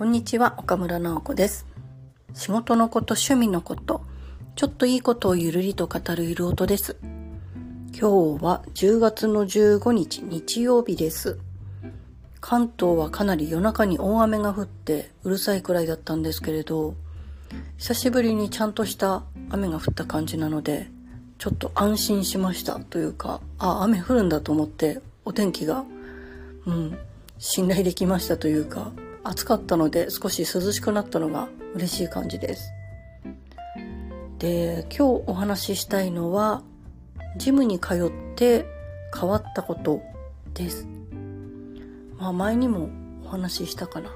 こんにちは、岡村直子です。仕事のこと、趣味のこと、ちょっといいことをゆるりと語るゆる音です。今日は10月の15日、日曜日です。関東はかなり夜中に大雨が降ってうるさいくらいだったんですけれど、久しぶりにちゃんとした雨が降った感じなので、ちょっと安心しましたというか、あ、雨降るんだと思ってお天気が、うん、信頼できましたというか、暑かったので少し涼しくなったのが嬉しい感じです。で、今日お話ししたいのは、ジムに通って変わったことです。まあ前にもお話ししたかな。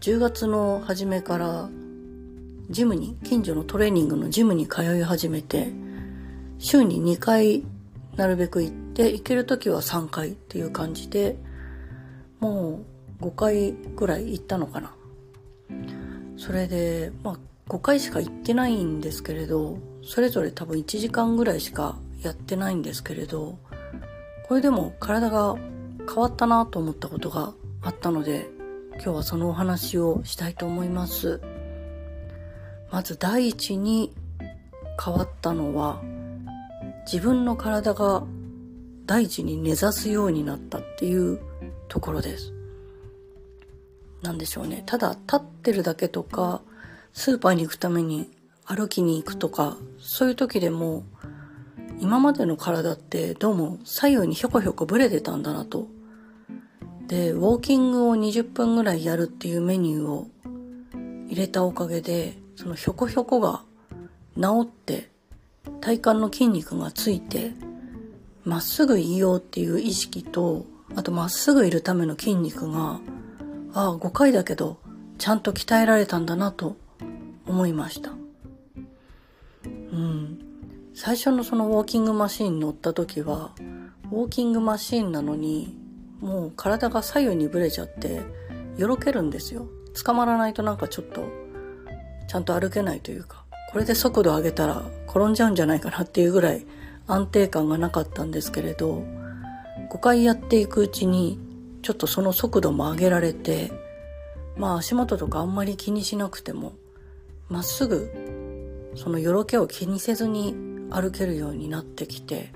10月の初めからジムに、近所のトレーニングのジムに通い始めて、週に2回なるべく行って、行ける時は3回っていう感じで、もう5回ぐらい行ったのかな。それで、まあ、5回しか行ってないんですけれど、それぞれ多分1時間ぐらいしかやってないんですけれど、これでも体が変わったなと思ったことがあったので、今日はそのお話をしたいと思います。まず第一に変わったのは、自分の体が大地に根ざすようになったっていうところです。なんでしょうね。ただ立ってるだけとか、スーパーに行くために歩きに行くとか、そういう時でも、今までの体ってどうも左右にひょこひょこブレてたんだなと。で、ウォーキングを20分ぐらいやるっていうメニューを入れたおかげで、そのひょこひょこが治って、体幹の筋肉がついて、まっすぐいようっていう意識と、あとまっすぐいるための筋肉がああ、5回だけど、ちゃんと鍛えられたんだなと思いました。うん。最初のそのウォーキングマシーン乗った時は、ウォーキングマシーンなのに、もう体が左右にブレちゃって、よろけるんですよ。捕まらないとなんかちょっと、ちゃんと歩けないというか、これで速度上げたら転んじゃうんじゃないかなっていうぐらい安定感がなかったんですけれど、5回やっていくうちにちょっとその速度も上げられて、まあ足元とかあんまり気にしなくても、まっすぐ、そのよろけを気にせずに歩けるようになってきて、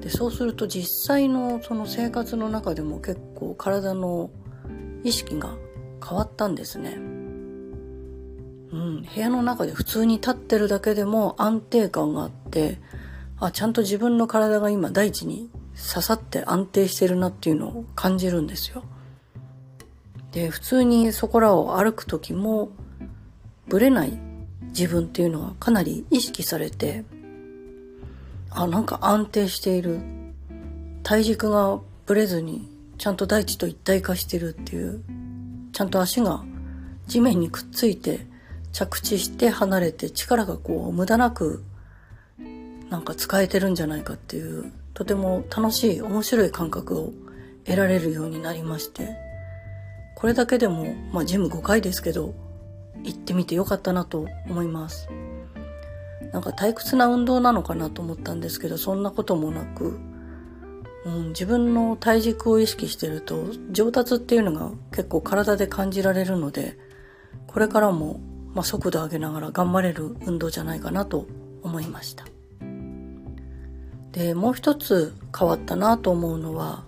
で、そうすると実際のその生活の中でも結構体の意識が変わったんですね。うん、部屋の中で普通に立ってるだけでも安定感があって、あ、ちゃんと自分の体が今大地に刺さって安定してるなっていうのを感じるんですよ。で、普通にそこらを歩く時も、ぶれない自分っていうのはかなり意識されて、あ、なんか安定している。体軸がぶれずに、ちゃんと大地と一体化してるっていう、ちゃんと足が地面にくっついて、着地して離れて力がこう無駄なくなんか使えてるんじゃないかっていうとても楽しい面白い感覚を得られるようになりましてこれだけでも、まあ、ジム5回ですけど行ってみてよかったなと思います。なんか退屈な運動なのかなと思ったんですけどそんなこともなく、うん、自分の体軸を意識してると上達っていうのが結構体で感じられるのでこれからも、まあ、速度上げながら頑張れる運動じゃないかなと思いました。で、もう一つ変わったなと思うのは、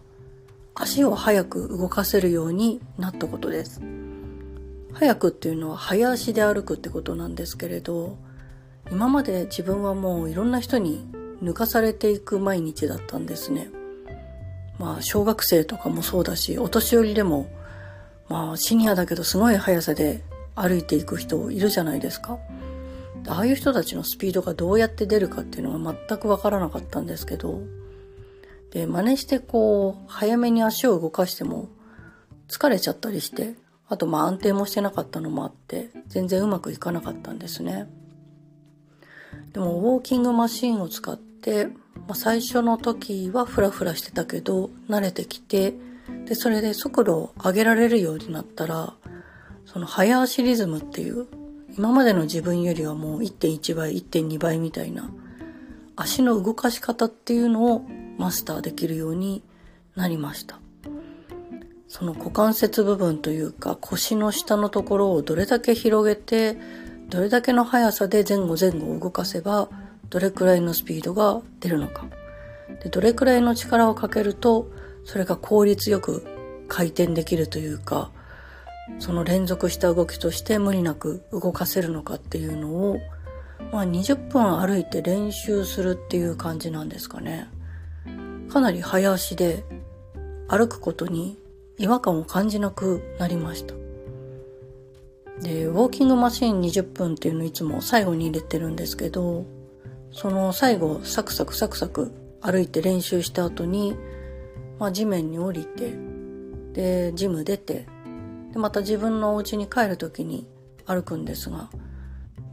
足を早く動かせるようになったことです。早くっていうのは早足で歩くってことなんですけれど、今まで自分はもういろんな人に抜かされていく毎日だったんですね。まあ小学生とかもそうだし、お年寄りでも、まあシニアだけどすごい速さで歩いていく人いるじゃないですか。ああいう人たちのスピードがどうやって出るかっていうのが全くわからなかったんですけど、で、真似してこう、早めに足を動かしても疲れちゃったりして、あとまあ安定もしてなかったのもあって、全然うまくいかなかったんですね。でもウォーキングマシンを使って、まあ、最初の時はフラフラしてたけど、慣れてきて、で、それで速度を上げられるようになったら、その早足リズムっていう今までの自分よりはもう1.1倍、1.2倍みたいな足の動かし方っていうのをマスターできるようになりました。その股関節部分というか腰の下のところをどれだけ広げてどれだけの速さで前後前後を動かせばどれくらいのスピードが出るのかでどれくらいの力をかけるとそれが効率よく回転できるというかその連続した動きとして無理なく動かせるのかっていうのをまあ20分歩いて練習するっていう感じなんですかねかなり早足で歩くことに違和感を感じなくなりました。で、ウォーキングマシーン20分っていうのをいつも最後に入れてるんですけど、その最後サクサクサクサク歩いて練習した後に、まあ地面に降りて、で、ジム出て、で、また自分のお家に帰る時に歩くんですが、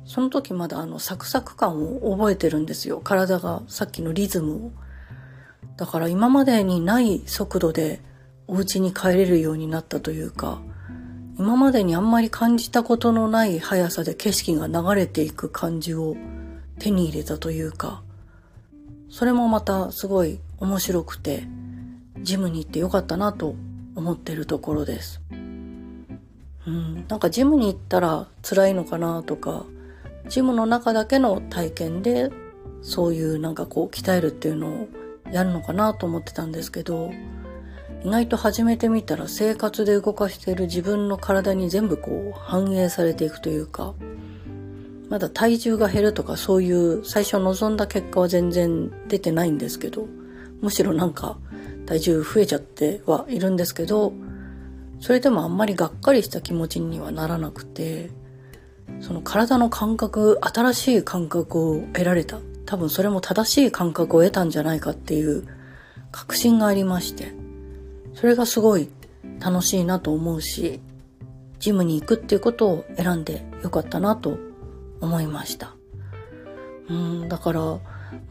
その時まだあのサクサク感を覚えてるんですよ。体がさっきのリズムを。だから今までにない速度でお家に帰れるようになったというか、今までにあんまり感じたことのない速さで景色が流れていく感じを手に入れたというか、それもまたすごい面白くて、ジムに行ってよかったなと思ってるところです。うん、なんかジムに行ったら辛いのかなとか、ジムの中だけの体験でそういうなんかこう鍛えるっていうのをやるのかなと思ってたんですけど、意外と始めてみたら生活で動かしている自分の体に全部こう反映されていくというか、まだ体重が減るとかそういう最初望んだ結果は全然出てないんですけど、むしろなんか体重増えちゃってはいるんですけど、それでもあんまりがっかりした気持ちにはならなくて、その体の感覚、新しい感覚を得られた。多分それも正しい感覚を得たんじゃないかっていう確信がありまして。それがすごい楽しいなと思うし、ジムに行くっていうことを選んでよかったなと思いました。うん、だから、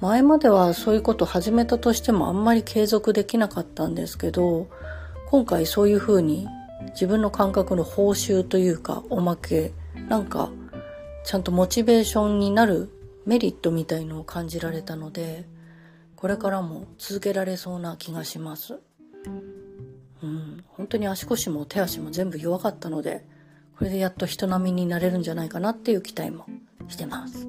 前まではそういうことを始めたとしてもあんまり継続できなかったんですけど、今回そういうふうに自分の感覚の報酬というかおまけ、なんかちゃんとモチベーションになるメリットみたいのを感じられたので、これからも続けられそうな気がします。うん、本当に足腰も手足も全部弱かったので、これでやっと人並みになれるんじゃないかなっていう期待もしてます。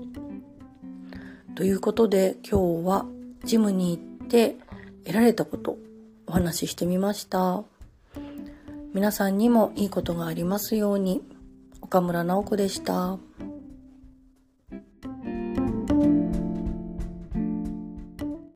ということで今日はジムに行って得られたことお話ししてみました。皆さんにもいいことがありますように。岡村直子でした。